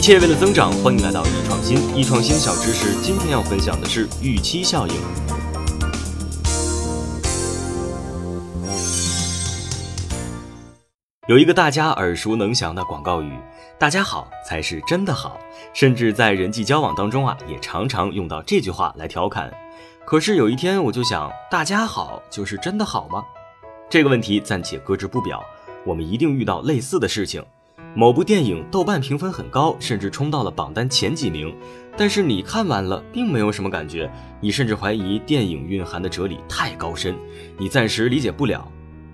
一切为了增长，欢迎来到易创新。易创新小知识，今天要分享的是预期效应。有一个大家耳熟能详的广告语：“大家好才是真的好。”甚至在人际交往当中啊，也常常用到这句话来调侃。可是有一天，我就想，大家好就是真的好吗？这个问题暂且搁置不表。我们一定遇到类似的事情。某部电影豆瓣评分很高，甚至冲到了榜单前几名，但是你看完了并没有什么感觉，你甚至怀疑电影蕴含的哲理太高深，你暂时理解不了。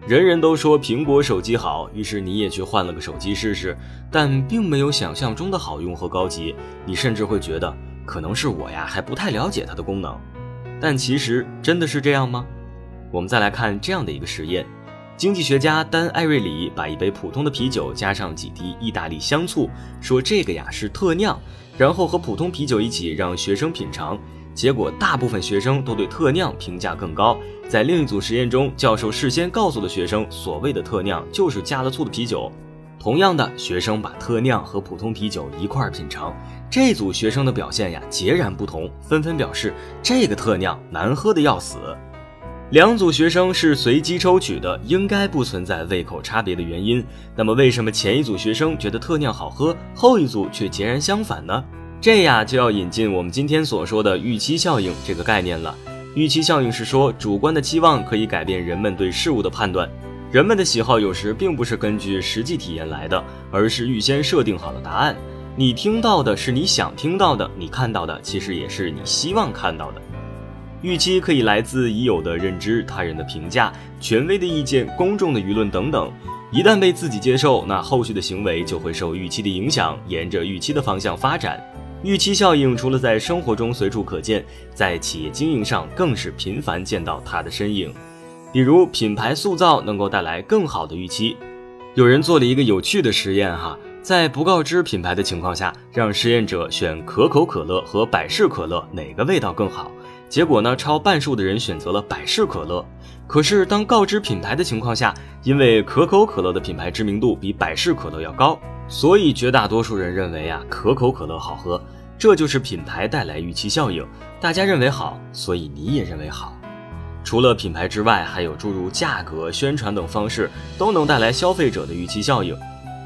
人人都说苹果手机好，于是你也去换了个手机试试，但并没有想象中的好用和高级，你甚至会觉得可能是我呀还不太了解它的功能。但其实真的是这样吗？我们再来看这样的一个实验。经济学家丹·艾瑞里把一杯普通的啤酒加上几滴意大利香醋，说这个呀是特酿，然后和普通啤酒一起让学生品尝。结果大部分学生都对特酿评价更高。在另一组实验中，教授事先告诉了学生，所谓的特酿就是加了醋的啤酒。同样的，学生把特酿和普通啤酒一块品尝，这组学生的表现呀截然不同，纷纷表示这个特酿难喝的要死。两组学生是随机抽取的，应该不存在胃口差别的原因。那么，为什么前一组学生觉得特酿好喝，后一组却截然相反呢？这呀，就要引进我们今天所说的预期效应这个概念了。预期效应是说，主观的期望可以改变人们对事物的判断。人们的喜好有时并不是根据实际体验来的，而是预先设定好了答案。你听到的是你想听到的，你看到的其实也是你希望看到的。预期可以来自已有的认知、他人的评价、权威的意见、公众的舆论等等。一旦被自己接受，那后续的行为就会受预期的影响，沿着预期的方向发展。预期效应除了在生活中随处可见，在企业经营上更是频繁见到它的身影。比如，品牌塑造能够带来更好的预期。有人做了一个有趣的实验，哈，在不告知品牌的情况下，让实验者选可口可乐和百事可乐哪个味道更好。结果呢，超半数的人选择了百事可乐。可是当告知品牌的情况下，因为可口可乐的品牌知名度比百事可乐要高，所以绝大多数人认为啊，可口可乐好喝。这就是品牌带来预期效应，大家认为好，所以你也认为好。除了品牌之外，还有诸如价格、宣传等方式都能带来消费者的预期效应。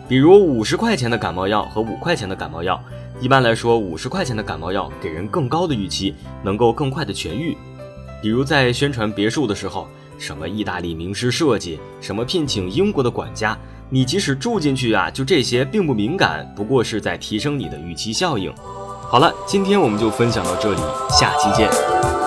比如五十块钱的感冒药和五块钱的感冒药。一般来说，五十块钱的感冒药给人更高的预期，能够更快的痊愈。比如在宣传别墅的时候，什么意大利名师设计，什么聘请英国的管家，你即使住进去啊，就这些并不敏感，不过是在提升你的预期效应。好了，今天我们就分享到这里，下期见。